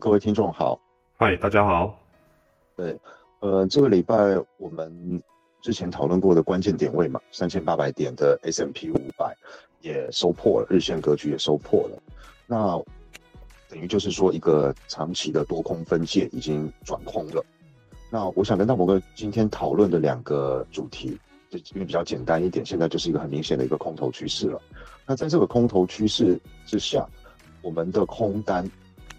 各位听众好，嗨，大家好。对，呃，这个礼拜我们之前讨论过的关键点位嘛，三千八百点的 S M P 五百也收破了，日线格局也收破了。那等于就是说，一个长期的多空分界已经转空了。那我想跟大伯哥今天讨论的两个主题，就因为比较简单一点，现在就是一个很明显的一个空头趋势了。那在这个空头趋势之下，我们的空单。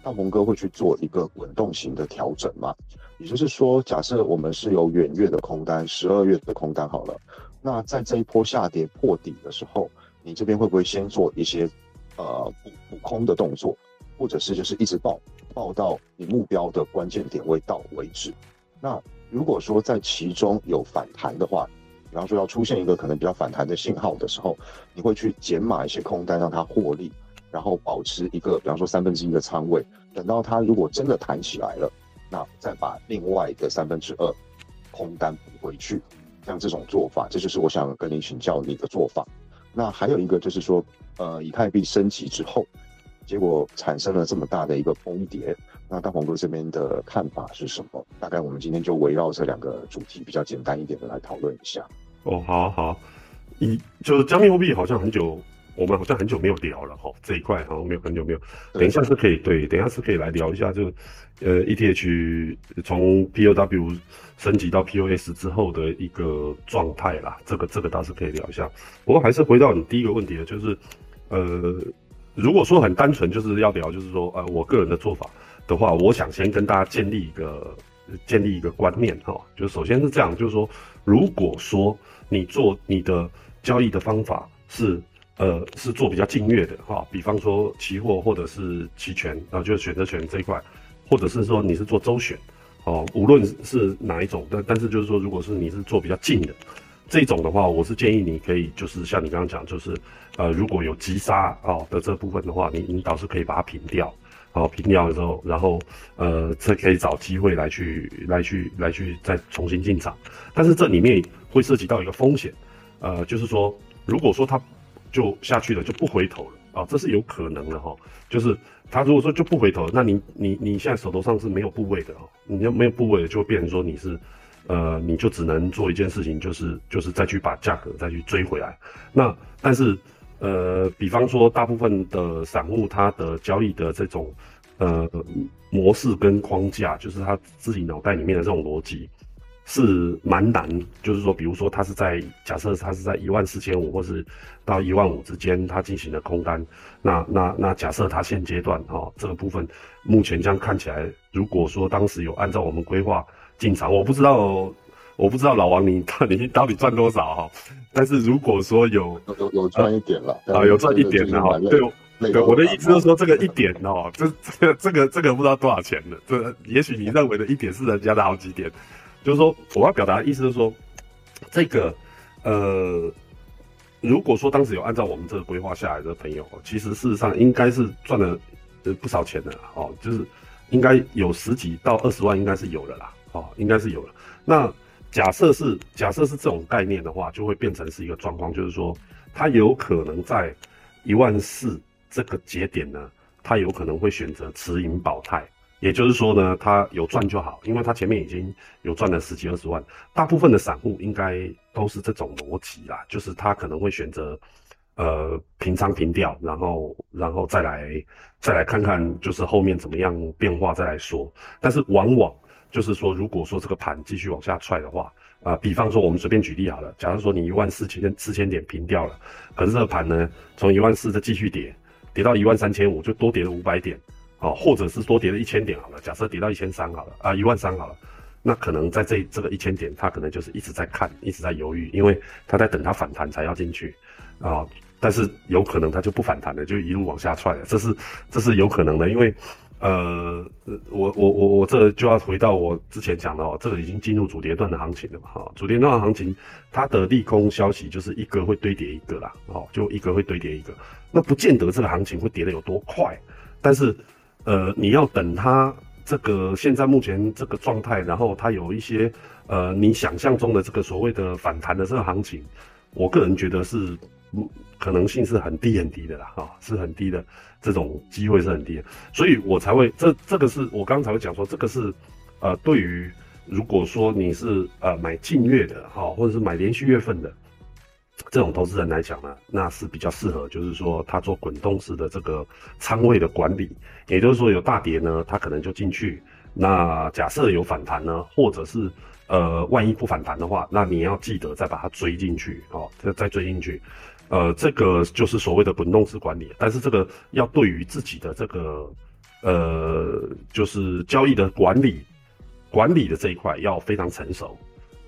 大鹏哥会去做一个滚动型的调整吗？也就是说，假设我们是有远月的空单，十二月的空单好了，那在这一波下跌破底的时候，你这边会不会先做一些呃补补空的动作，或者是就是一直报报到你目标的关键点位到为止？那如果说在其中有反弹的话，比方说要出现一个可能比较反弹的信号的时候，你会去减码一些空单，让它获利。然后保持一个，比方说三分之一的仓位，等到它如果真的弹起来了，那再把另外的三分之二空单补回去，像这种做法，这就是我想跟您请教你的做法。那还有一个就是说，呃，以太币升级之后，结果产生了这么大的一个崩跌，那大鹏哥这边的看法是什么？大概我们今天就围绕这两个主题比较简单一点的来讨论一下。哦，好好，以就是加密货币好像很久。我们好像很久没有聊了哈，这一块好像没有很久没有。等一下是可以对，等一下是可以来聊一下，就呃 ETH 从 POW 升级到 POS 之后的一个状态啦，这个这个倒是可以聊一下。不过还是回到你第一个问题的，就是呃，如果说很单纯就是要聊，就是说呃我个人的做法的话，我想先跟大家建立一个建立一个观念哈，就首先是这样，就是说如果说你做你的交易的方法是。呃，是做比较近月的哈，比方说期货或者是期权啊，就是选择权这一块，或者是说你是做周选，哦，无论是哪一种，但但是就是说，如果是你是做比较近的这种的话，我是建议你可以就是像你刚刚讲，就是呃，如果有急杀啊的这部分的话，你你倒是可以把它平掉，好平掉的时候，然后呃，这可以找机会来去来去来去再重新进场，但是这里面会涉及到一个风险，呃，就是说如果说它就下去了，就不回头了啊，这是有可能的哈。就是他如果说就不回头，那你你你现在手头上是没有部位的哦，你要没有部位，就会变成说你是，呃，你就只能做一件事情，就是就是再去把价格再去追回来。那但是呃，比方说大部分的散户他的交易的这种呃模式跟框架，就是他自己脑袋里面的这种逻辑。是蛮难，就是说，比如说，他是在假设他是在一万四千五，或是到一万五之间，他进行了空单。那那那假设他现阶段哈这个部分，目前这样看起来，如果说当时有按照我们规划进场，我不知道，我不知道老王你到底 到底赚多少哈。但是如果说有有有赚一点了啊，有赚一点的哈。对对，我的意思就是说这个一点哦，这这个这个这个不知道多少钱的，这也许你认为的一点是人家的好几点。就是说，我要表达的意思是说，这个，呃，如果说当时有按照我们这个规划下来的朋友，其实事实上应该是赚了呃不少钱的哦，就是应该有十几到二十万，应该是有的啦，哦，应该是有了。那假设是假设是这种概念的话，就会变成是一个状况，就是说，他有可能在一万四这个节点呢，他有可能会选择持盈保泰。也就是说呢，他有赚就好，因为他前面已经有赚了十几二十万。大部分的散户应该都是这种逻辑啦，就是他可能会选择，呃，平仓平掉，然后然后再来再来看看，就是后面怎么样变化再来说。但是往往就是说，如果说这个盘继续往下踹的话，啊，比方说我们随便举例好了，假如说你一万四千四千点平掉了，可是这个盘呢，从一万四再继续跌，跌到一万三千五，就多跌了五百点。哦，或者是多跌了一千点好了，假设跌到一千三好了，啊，一万三好了，那可能在这这个一千点，他可能就是一直在看，一直在犹豫，因为他在等它反弹才要进去，啊，但是有可能他就不反弹了，就一路往下踹了，这是这是有可能的，因为，呃，我我我我这就要回到我之前讲的哦，这个已经进入主跌段的行情了嘛，哈，主跌段的行情，它的利空消息就是一个会堆叠一个啦，哦，就一个会堆叠一个，那不见得这个行情会跌得有多快，但是。呃，你要等它这个现在目前这个状态，然后它有一些呃你想象中的这个所谓的反弹的这个行情，我个人觉得是可能性是很低很低的啦，哈，是很低的，这种机会是很低的，所以我才会这这个是我刚才会讲说，这个是呃，对于如果说你是呃买近月的哈，或者是买连续月份的这种投资人来讲呢，那是比较适合，就是说他做滚动式的这个仓位的管理，也就是说有大跌呢，他可能就进去，那假设有反弹呢，或者是呃万一不反弹的话，那你要记得再把它追进去哦，再再追进去。呃，这个就是所谓的滚动式管理，但是这个要对于自己的这个呃，就是交易的管理管理的这一块要非常成熟。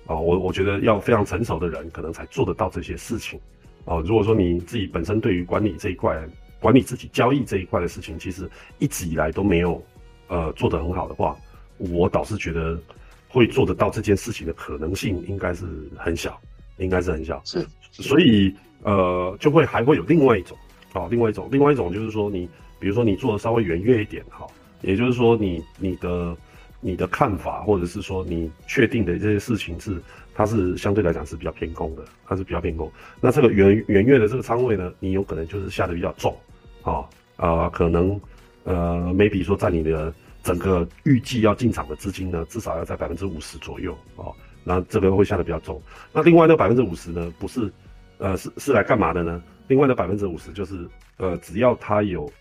啊。我我觉得要非常成熟的人，可能才做得到这些事情啊。如果说你自己本身对于管理这一块、管理自己交易这一块的事情，其实一直以来都没有呃做得很好的话，我倒是觉得会做得到这件事情的可能性应该是很小，应该是很小。是，所以。呃，就会还会有另外一种，哦，另外一种，另外一种就是说，你比如说你做的稍微圆月一点，哈，也就是说你你的你的看法，或者是说你确定的这些事情是，它是相对来讲是比较偏空的，它是比较偏空。那这个圆圆月的这个仓位呢，你有可能就是下的比较重，啊啊，可能呃，maybe 说在你的整个预计要进场的资金呢，至少要在百分之五十左右，哦，那这个会下的比较重。那另外那百分之五十呢，不是。呃，是是来干嘛的呢？另外的百分之五十就是，呃，只要它有，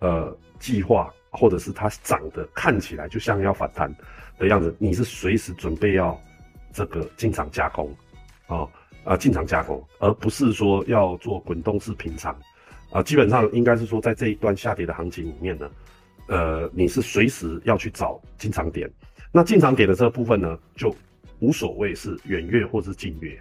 呃，计划，或者是它涨的看起来就像要反弹的样子，你是随时准备要这个进场加工，啊啊，进场加工，而不是说要做滚动式平仓，啊，基本上应该是说在这一段下跌的行情里面呢，呃，你是随时要去找进场点，那进场点的这个部分呢，就无所谓是远月或是近月。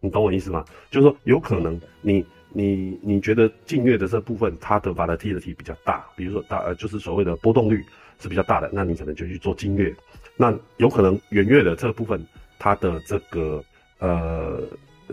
你懂我意思吗？就是说，有可能你你你觉得近月的这部分它的 volatility 比较大，比如说大呃就是所谓的波动率是比较大的，那你可能就去做近月。那有可能远月的这部分它的这个呃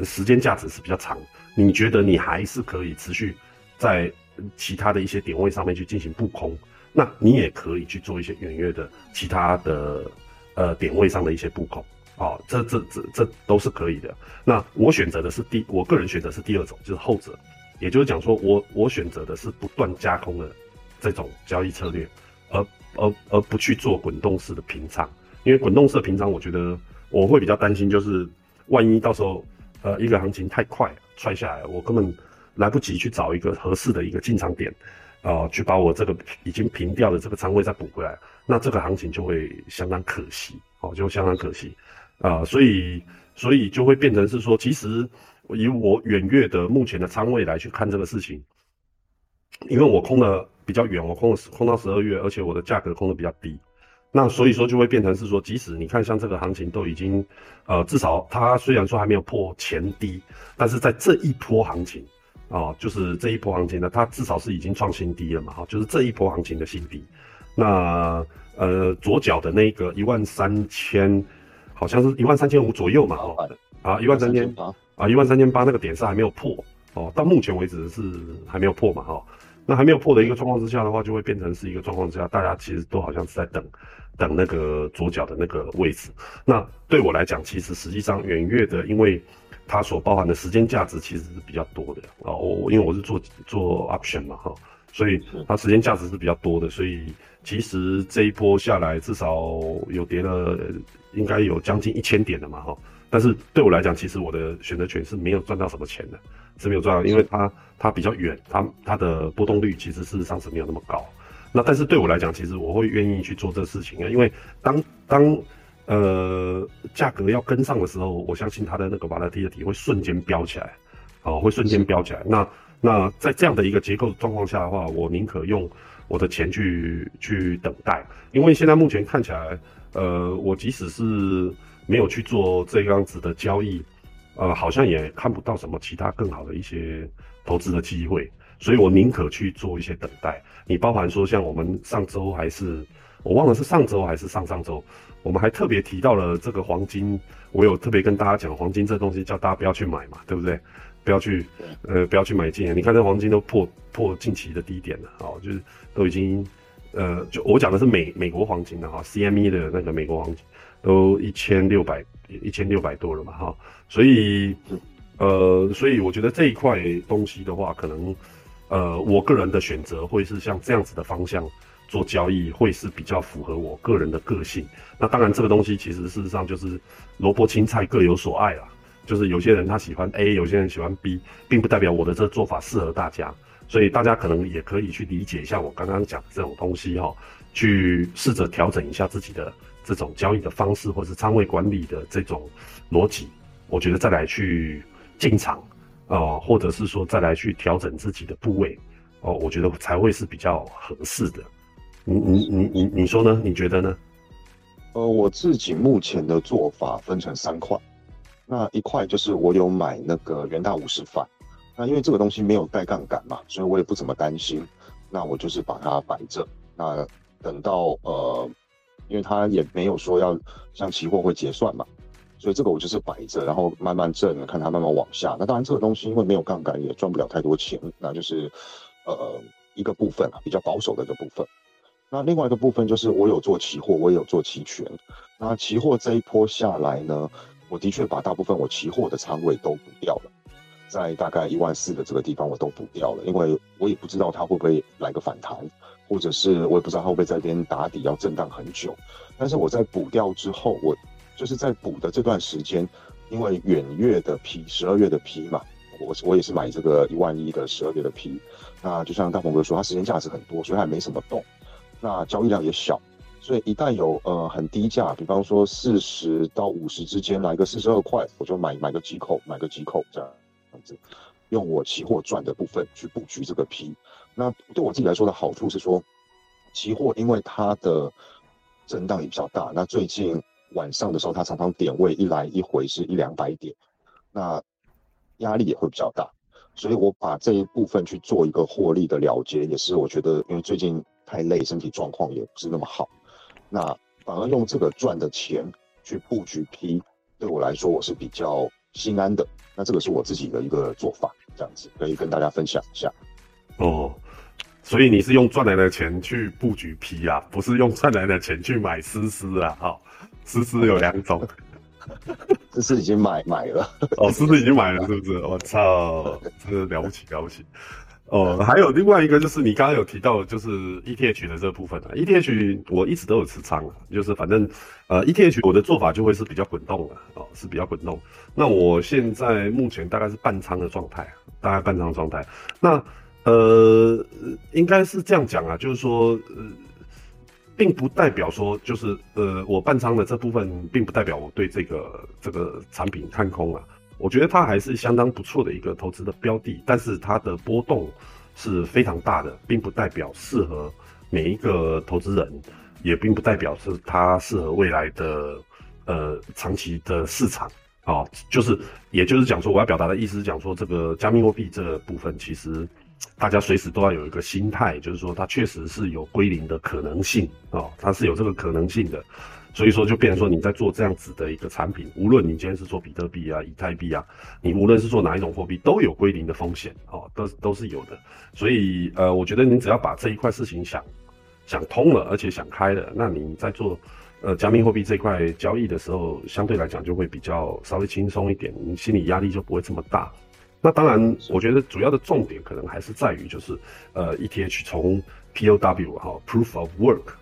时间价值是比较长，你觉得你还是可以持续在其他的一些点位上面去进行布空，那你也可以去做一些远月的其他的呃点位上的一些布空。哦，这这这这都是可以的。那我选择的是第，我个人选择是第二种，就是后者，也就是讲说我我选择的是不断加空的这种交易策略，而而而不去做滚动式的平仓，因为滚动式的平仓，我觉得我会比较担心，就是万一到时候呃一个行情太快踹下来，我根本来不及去找一个合适的一个进场点，啊，去把我这个已经平掉的这个仓位再补回来，那这个行情就会相当可惜，哦，就相当可惜。啊，所以所以就会变成是说，其实以我远月的目前的仓位来去看这个事情，因为我空的比较远，我空了空到十二月，而且我的价格空的比较低，那所以说就会变成是说，即使你看像这个行情都已经，呃，至少它虽然说还没有破前低，但是在这一波行情啊，就是这一波行情呢，它至少是已经创新低了嘛，哈，就是这一波行情的新低，那呃左脚的那个一万三千。好像是一万三千五左右嘛，哦，啊，一万三千八，啊，一万三千八那个点是还没有破，哦，到目前为止是还没有破嘛，哈，那还没有破的一个状况之下的话，就会变成是一个状况之下，大家其实都好像是在等，等那个左脚的那个位置。那对我来讲，其实实际上远月的，因为它所包含的时间价值其实是比较多的，哦，我因为我是做做 option 嘛，哈，所以它时间价值是比较多的，所以其实这一波下来至少有跌了。应该有将近一千点的嘛哈，但是对我来讲，其实我的选择权是没有赚到什么钱的，是没有赚到，因为它它比较远，它它的波动率其实事实上是没有那么高。那但是对我来讲，其实我会愿意去做这事情啊，因为当当呃价格要跟上的时候，我相信它的那个瓦拉蒂的底会瞬间飙起来，哦，会瞬间飙起来。那那在这样的一个结构状况下的话，我宁可用我的钱去去等待，因为现在目前看起来。呃，我即使是没有去做这样子的交易，呃，好像也看不到什么其他更好的一些投资的机会，所以我宁可去做一些等待。你包含说像我们上周还是我忘了是上周还是上上周，我们还特别提到了这个黄金，我有特别跟大家讲黄金这东西，叫大家不要去买嘛，对不对？不要去，呃，不要去买进。你看这黄金都破破近期的低点了，哦，就是都已经。呃，就我讲的是美美国黄金的哈，CME 的那个美国黄金都一千六百一千六百多了嘛哈，所以呃，所以我觉得这一块东西的话，可能呃，我个人的选择会是像这样子的方向做交易，会是比较符合我个人的个性。那当然，这个东西其实事实上就是萝卜青菜各有所爱啦。就是有些人他喜欢 A，有些人喜欢 B，并不代表我的这做法适合大家。所以大家可能也可以去理解一下我刚刚讲的这种东西哈，去试着调整一下自己的这种交易的方式，或者是仓位管理的这种逻辑。我觉得再来去进场啊，或者是说再来去调整自己的部位哦，我觉得才会是比较合适的。你你你你你说呢？你觉得呢？呃，我自己目前的做法分成三块，那一块就是我有买那个元大五十反。那因为这个东西没有带杠杆嘛，所以我也不怎么担心。那我就是把它摆着。那等到呃，因为它也没有说要像期货会结算嘛，所以这个我就是摆着，然后慢慢挣，看它慢慢往下。那当然这个东西因为没有杠杆，也赚不了太多钱。那就是呃一个部分啊，比较保守的一个部分。那另外一个部分就是我有做期货，我也有做期权。那期货这一波下来呢，我的确把大部分我期货的仓位都补掉了。在大概一万四的这个地方，我都补掉了，因为我也不知道它会不会来个反弹，或者是我也不知道它会不会在这边打底要震荡很久。但是我在补掉之后，我就是在补的这段时间，因为远月的 P，十二月的 P 嘛，我我也是买这个一万一的十二月的 P。那就像大鹏哥说，它时间价值很多，所以还没什么动，那交易量也小，所以一旦有呃很低价，比方说四十到五十之间来个四十二块，我就买买个几口，买个几口这样。用我期货赚的部分去布局这个 P，那对我自己来说的好处是说，期货因为它的震荡也比较大，那最近晚上的时候它常常点位一来一回是一两百点，那压力也会比较大，所以我把这一部分去做一个获利的了结，也是我觉得因为最近太累，身体状况也不是那么好，那反而用这个赚的钱去布局 P，对我来说我是比较心安的。那这个是我自己的一个做法，这样子可以跟大家分享一下。哦，所以你是用赚来的钱去布局 P 啊，不是用赚来的钱去买思思啊？哈，思思有两种，思思已经买买了。哦，思思已经买了，是不是？我操，真的了不起了不起。哦，还有另外一个就是你刚刚有提到，就是 ETH 的这部分啊，ETH 我一直都有持仓啊，就是反正呃 ETH 我的做法就会是比较滚动的哦，是比较滚动。那我现在目前大概是半仓的状态，大概半仓状态。那呃应该是这样讲啊，就是说呃，并不代表说就是呃我半仓的这部分，并不代表我对这个这个产品看空啊。我觉得它还是相当不错的一个投资的标的，但是它的波动是非常大的，并不代表适合每一个投资人，也并不代表是它适合未来的呃长期的市场啊。就是也就是讲说，我要表达的意思是讲说，这个加密货币这部分其实大家随时都要有一个心态，就是说它确实是有归零的可能性啊，它是有这个可能性的。所以说，就变成说你在做这样子的一个产品，无论你今天是做比特币啊、以太币啊，你无论是做哪一种货币，都有归零的风险哦，都都是有的。所以，呃，我觉得你只要把这一块事情想想通了，而且想开了，那你在做呃加密货币这块交易的时候，相对来讲就会比较稍微轻松一点，你心理压力就不会这么大。那当然，我觉得主要的重点可能还是在于就是呃 ETH 从 POW 哈 Proof of Work。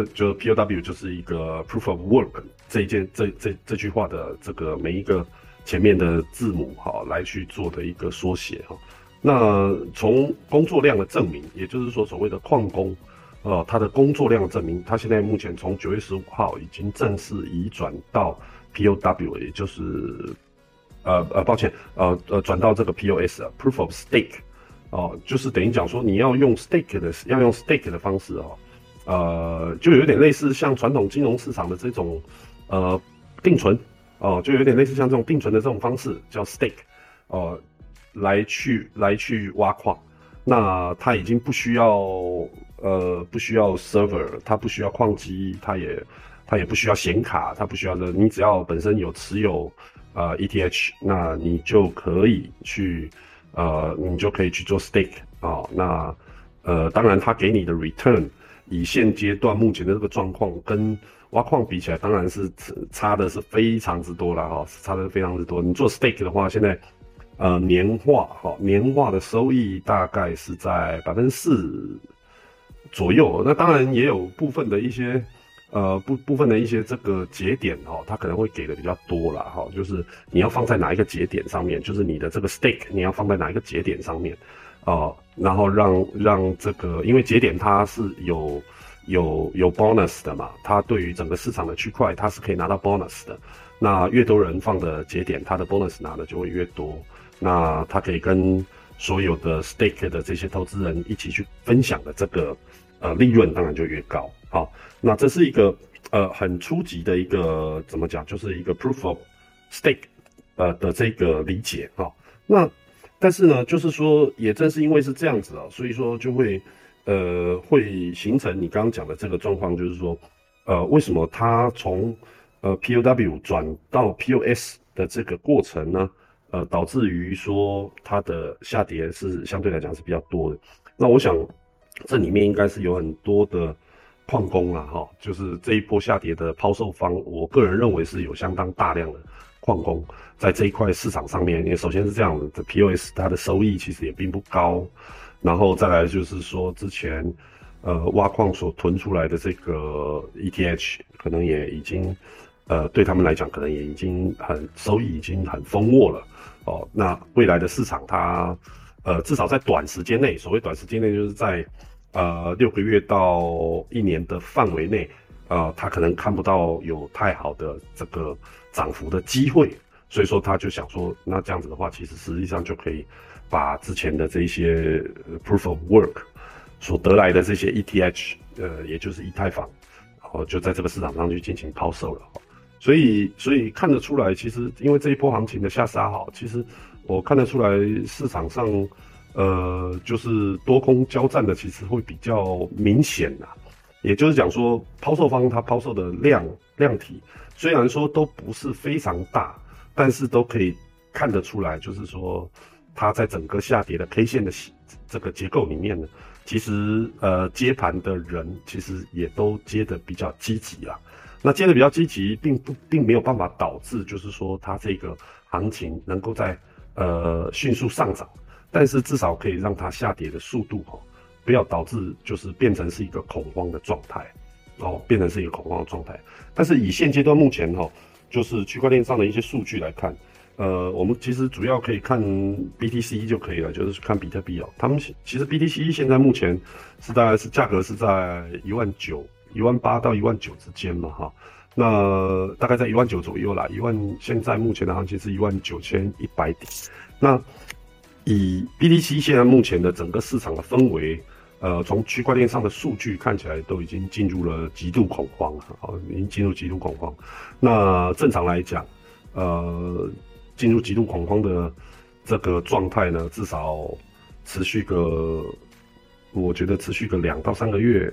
这就 POW 就是一个 proof of work 这一件这这这句话的这个每一个前面的字母哈来去做的一个缩写哈。那从工作量的证明，也就是说所谓的矿工，呃，他的工作量证明，他现在目前从九月十五号已经正式移转到 POW，也就是呃呃抱歉呃呃转到这个 POS proof of stake 哦，就是等于讲说你要用 stake 的要用 stake 的方式哦。呃，就有点类似像传统金融市场的这种，呃，定存，哦，就有点类似像这种定存的这种方式，叫 stake，哦，来去来去挖矿，那它已经不需要，呃，不需要 server，它不需要矿机，它也它也不需要显卡，它不需要的，你只要本身有持有，呃，ETH，那你就可以去，呃，你就可以去做 stake，啊，那，呃，当然它给你的 return。以现阶段目前的这个状况跟挖矿比起来，当然是差的是非常之多了哈，差的非常之多。你做 stake 的话，现在呃年化哈年化的收益大概是在百分之四左右。那当然也有部分的一些呃部部分的一些这个节点哈，它可能会给的比较多了哈，就是你要放在哪一个节点上面，就是你的这个 stake 你要放在哪一个节点上面啊，然后让让这个因为节点它是有。有有 bonus 的嘛？它对于整个市场的区块，它是可以拿到 bonus 的。那越多人放的节点，它的 bonus 拿的就会越多。那它可以跟所有的 stake 的这些投资人一起去分享的这个呃利润，当然就越高。好，那这是一个呃很初级的一个怎么讲，就是一个 proof of stake 呃的这个理解哈。那但是呢，就是说也正是因为是这样子啊，所以说就会。呃，会形成你刚刚讲的这个状况，就是说，呃，为什么它从呃 POW 转到 POS 的这个过程呢？呃，导致于说它的下跌是相对来讲是比较多的。那我想这里面应该是有很多的矿工啊，哈，就是这一波下跌的抛售方，我个人认为是有相当大量的矿工在这一块市场上面。因为首先是这样的，POS 它的收益其实也并不高。然后再来就是说，之前，呃，挖矿所囤出来的这个 ETH，可能也已经，呃，对他们来讲，可能也已经很收益已经很丰沃了，哦，那未来的市场它，呃，至少在短时间内，所谓短时间内，就是在，呃，六个月到一年的范围内，呃，它可能看不到有太好的这个涨幅的机会，所以说他就想说，那这样子的话，其实实际上就可以。把之前的这些 proof of work 所得来的这些 ETH，呃，也就是以太坊，然后就在这个市场上去进行抛售了。所以，所以看得出来，其实因为这一波行情的下杀，哈，其实我看得出来市场上，呃，就是多空交战的，其实会比较明显呐。也就是讲说，抛售方他抛售的量量体，虽然说都不是非常大，但是都可以看得出来，就是说。它在整个下跌的 K 线的这个结构里面呢，其实呃接盘的人其实也都接的比较积极啊。那接的比较积极，并不并没有办法导致就是说它这个行情能够在呃迅速上涨，但是至少可以让它下跌的速度哈，不要导致就是变成是一个恐慌的状态哦，变成是一个恐慌的状态。但是以现阶段目前哈，就是区块链上的一些数据来看。呃，我们其实主要可以看 BTC 就可以了，就是看比特币哦。他们其实 BTC 现在目前是大概是价格是在一万九、一万八到一万九之间嘛，哈。那大概在一万九左右啦，一万现在目前的行情是一万九千一百点。那以 BTC 现在目前的整个市场的氛围，呃，从区块链上的数据看起来都已经进入了极度恐慌了，哦，已经进入极度恐慌。那正常来讲，呃。进入极度恐慌的这个状态呢，至少持续个，我觉得持续个两到三个月，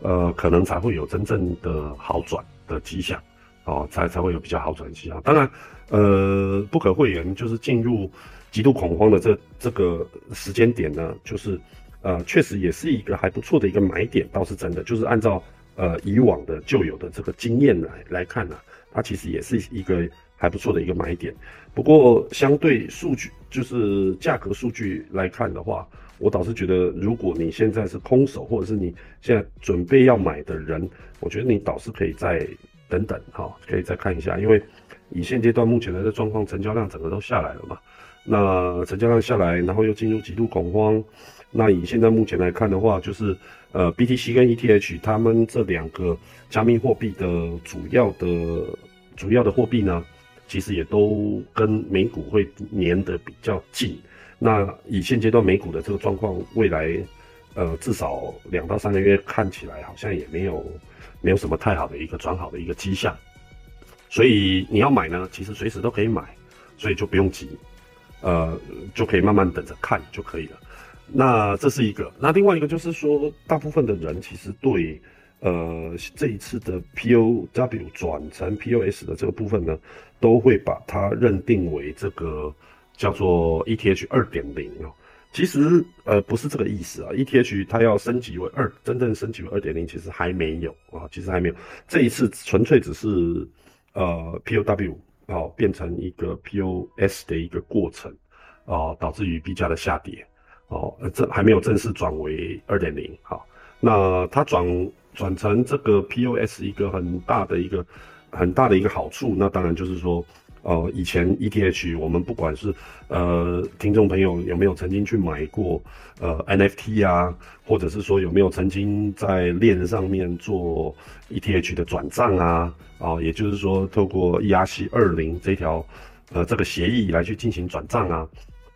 呃，可能才会有真正的好转的迹象，哦，才才会有比较好转的迹象。当然，呃，不可讳言，就是进入极度恐慌的这这个时间点呢，就是呃，确实也是一个还不错的一个买点，倒是真的。就是按照呃以往的旧有的这个经验来来看呢，它其实也是一个。还不错的一个买点，不过相对数据就是价格数据来看的话，我倒是觉得，如果你现在是空手，或者是你现在准备要买的人，我觉得你倒是可以再等等哈，可以再看一下，因为以现阶段目前的这状况，成交量整个都下来了嘛，那成交量下来，然后又进入极度恐慌，那以现在目前来看的话，就是呃 BTC 跟 ETH 他们这两个加密货币的主要的主要的货币呢。其实也都跟美股会粘得比较近。那以现阶段美股的这个状况，未来呃至少两到三个月看起来好像也没有没有什么太好的一个转好的一个迹象。所以你要买呢，其实随时都可以买，所以就不用急，呃就可以慢慢等着看就可以了。那这是一个。那另外一个就是说，大部分的人其实对。呃，这一次的 POW 转成 POS 的这个部分呢，都会把它认定为这个叫做 ETH 二点零哦。其实呃不是这个意思啊，ETH 它要升级为二，真正升级为二点零，其实还没有啊，其实还没有。这一次纯粹只是呃 POW 哦变成一个 POS 的一个过程。啊，导致于币价的下跌，哦，这还没有正式转为二点零，好，那它转转成这个 POS 一个很大的一个很大的一个好处，那当然就是说。呃，以前 ETH 我们不管是呃听众朋友有没有曾经去买过呃 NFT 啊，或者是说有没有曾经在链上面做 ETH 的转账啊，啊，也就是说透过 ERC 二零这条呃这个协议来去进行转账啊，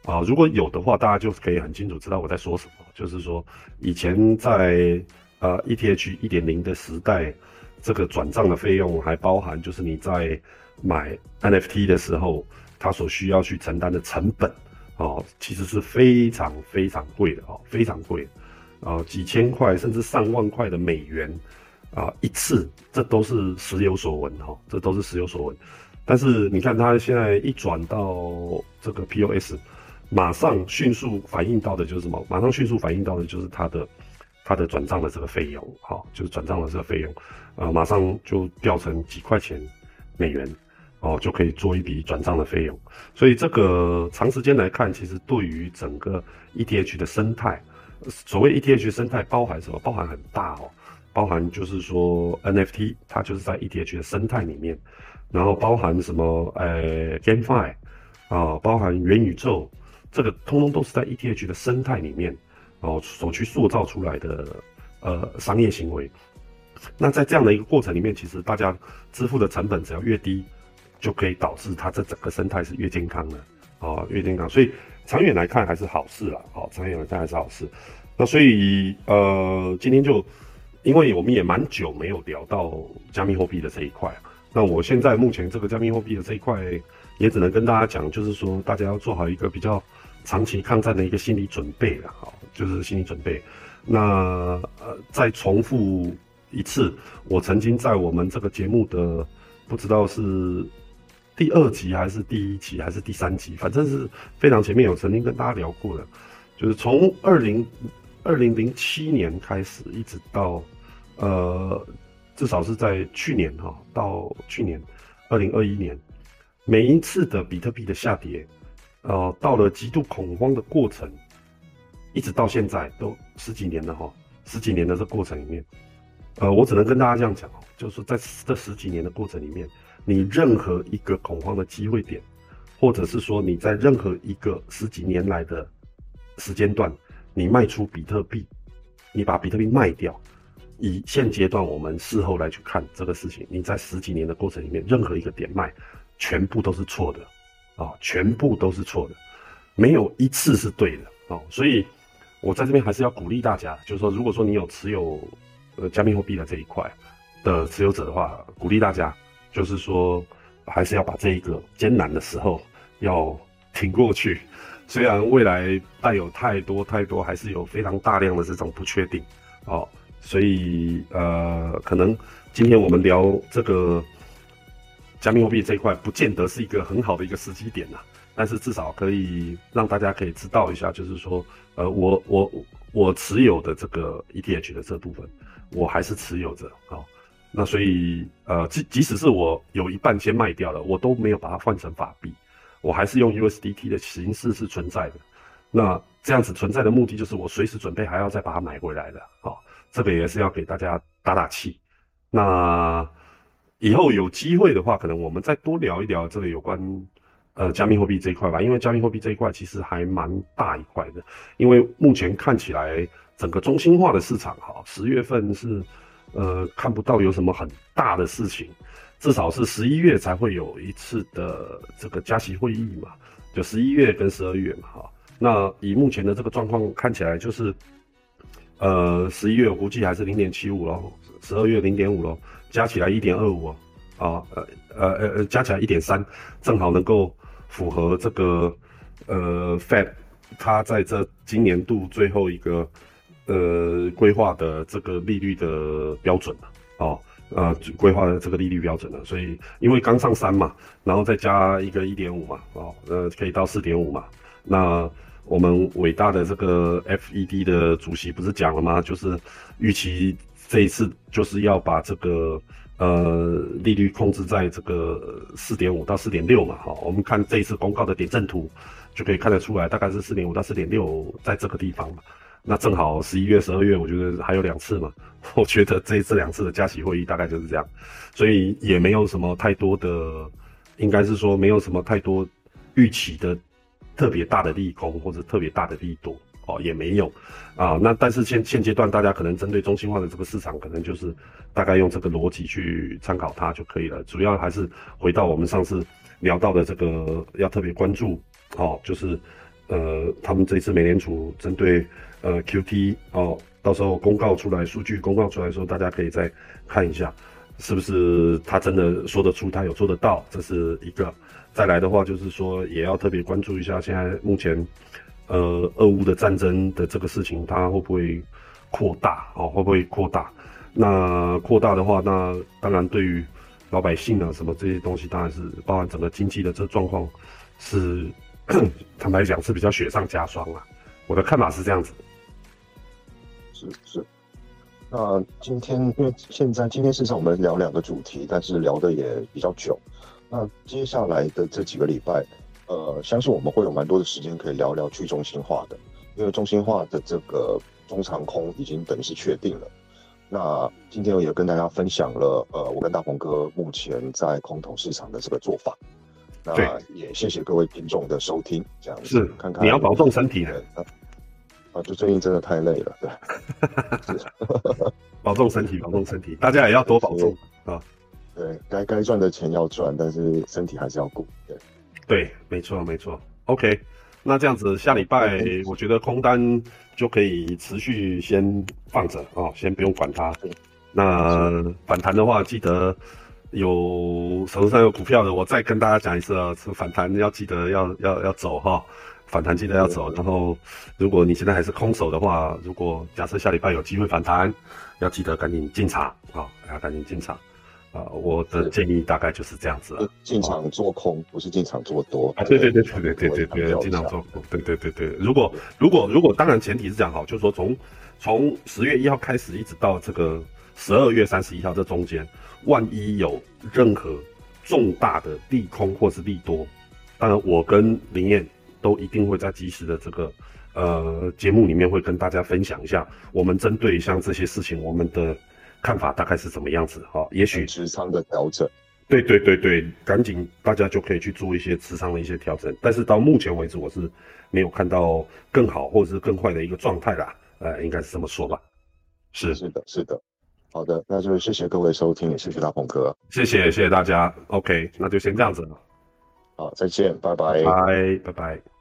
啊，如果有的话，大家就可以很清楚知道我在说什么，就是说以前在呃 ETH 一点零的时代，这个转账的费用还包含就是你在买 NFT 的时候，它所需要去承担的成本，哦，其实是非常非常贵的哦，非常贵，啊，几千块甚至上万块的美元，啊，一次，这都是时有所闻哈，这都是时有所闻。但是你看它现在一转到这个 POS，马上迅速反映到的就是什么？马上迅速反映到的就是它的它的转账的这个费用，哈，就是转账的这个费用，啊，马上就掉成几块钱美元。哦，就可以做一笔转账的费用，所以这个长时间来看，其实对于整个 ETH 的生态，所谓 ETH 生态包含什么？包含很大哦，包含就是说 NFT，它就是在 ETH 的生态里面，然后包含什么？呃，GameFi 啊，包含元宇宙，这个通通都是在 ETH 的生态里面哦所去塑造出来的呃商业行为。那在这样的一个过程里面，其实大家支付的成本只要越低。就可以导致它这整个生态是越健康的哦，越健康，所以长远来看还是好事了，哦，长远来看还是好事。那所以呃，今天就因为我们也蛮久没有聊到加密货币的这一块，那我现在目前这个加密货币的这一块也只能跟大家讲，就是说大家要做好一个比较长期抗战的一个心理准备了，好，就是心理准备。那呃，再重复一次，我曾经在我们这个节目的不知道是。第二集还是第一集还是第三集，反正是非常前面有曾经跟大家聊过的，就是从二零二零零七年开始，一直到呃至少是在去年哈，到去年二零二一年，每一次的比特币的下跌，呃到了极度恐慌的过程，一直到现在都十几年了哈，十几年的这过程里面，呃我只能跟大家这样讲哦，就是在这十几年的过程里面。你任何一个恐慌的机会点，或者是说你在任何一个十几年来的时间段，你卖出比特币，你把比特币卖掉，以现阶段我们事后来去看这个事情，你在十几年的过程里面，任何一个点卖，全部都是错的，啊，全部都是错的，没有一次是对的，哦，所以我在这边还是要鼓励大家，就是说，如果说你有持有呃加密货币的这一块的持有者的话，鼓励大家。就是说，还是要把这一个艰难的时候要挺过去。虽然未来带有太多太多，还是有非常大量的这种不确定哦。所以呃，可能今天我们聊这个加密货币这一块，不见得是一个很好的一个时机点呐。但是至少可以让大家可以知道一下，就是说，呃，我我我持有的这个 ETH 的这部分，我还是持有着啊。那所以，呃，即即使是我有一半先卖掉了，我都没有把它换成法币，我还是用 USDT 的形式是存在的。那这样子存在的目的就是我随时准备还要再把它买回来的。好，这个也是要给大家打打气。那以后有机会的话，可能我们再多聊一聊这个有关呃加密货币这一块吧，因为加密货币这一块其实还蛮大一块的。因为目前看起来整个中心化的市场，哈，十月份是。呃，看不到有什么很大的事情，至少是十一月才会有一次的这个加息会议嘛，就十一月跟十二月嘛，哈。那以目前的这个状况看起来，就是，呃，十一月我估计还是零点七五咯，十二月零点五咯，加起来一点二五啊，呃呃呃呃，加起来一点三，正好能够符合这个呃 Fed 它在这今年度最后一个。呃，规划的这个利率的标准了，哦，呃，规划的这个利率标准了，所以因为刚上三嘛，然后再加一个一点五嘛，哦，呃，可以到四点五嘛。那我们伟大的这个 FED 的主席不是讲了吗？就是预期这一次就是要把这个呃，利率控制在这个四点五到四点六嘛，哈，我们看这一次公告的点阵图，就可以看得出来，大概是四点五到四点六在这个地方嘛。那正好十一月、十二月，我觉得还有两次嘛，我觉得这一次两次的加息会议大概就是这样，所以也没有什么太多的，应该是说没有什么太多预期的特别大的利空或者特别大的利多。哦，也没有，啊，那但是现现阶段大家可能针对中心化的这个市场，可能就是大概用这个逻辑去参考它就可以了。主要还是回到我们上次聊到的这个要特别关注，哦，就是呃，他们这次美联储针对呃 QT 哦，到时候公告出来，数据公告出来的时候，大家可以再看一下，是不是他真的说得出，他有做得到，这是一个。再来的话，就是说也要特别关注一下现在目前。呃，俄乌的战争的这个事情，它会不会扩大？哦，会不会扩大？那扩大的话，那当然对于老百姓啊，什么这些东西，当然是包含整个经济的这状况，是 坦白讲是比较雪上加霜啊。我的看法是这样子。是是。那今天因为现在今天事实上我们聊两个主题，但是聊的也比较久。那接下来的这几个礼拜。呃，相信我们会有蛮多的时间可以聊聊去中心化的，因为中心化的这个中长空已经等于是确定了。那今天我也跟大家分享了，呃，我跟大鹏哥目前在空头市场的这个做法。那也谢谢各位听众的收听，这样是看看你要保重身体的啊，就最近真的太累了，对，保重身体，保重身体，大家也要多保重啊。对该该赚的钱要赚，但是身体还是要顾，对。对，没错没错，OK，那这样子下礼拜我觉得空单就可以持续先放着啊，先不用管它。那反弹的话，记得有手头上有股票的，我再跟大家讲一次啊，是反弹要记得要要要走哈，反弹记得要走。然后如果你现在还是空手的话，如果假设下礼拜有机会反弹，要记得赶紧进场啊，要赶紧进场。啊，我的建议大概就是这样子了。进场做空不是进场做多啊？对对对对对对对对，进场做空。对对对对，如果如果如果，当然前提是这样好，就是说从从十月一号开始，一直到这个十二月三十一号这中间，万一有任何重大的利空或是利多，当然我跟林燕都一定会在及时的这个呃节目里面会跟大家分享一下，我们针对像这些事情，我们的。看法大概是怎么样子？哈，也许持仓的调整，对对对对，赶紧大家就可以去做一些持仓的一些调整。但是到目前为止，我是没有看到更好或者是更坏的一个状态啦。呃，应该是这么说吧。是是的，是的。好的，那就谢谢各位收听，也谢谢大鹏哥，谢谢谢谢大家。OK，那就先这样子了。好，再见，拜拜，拜拜拜拜。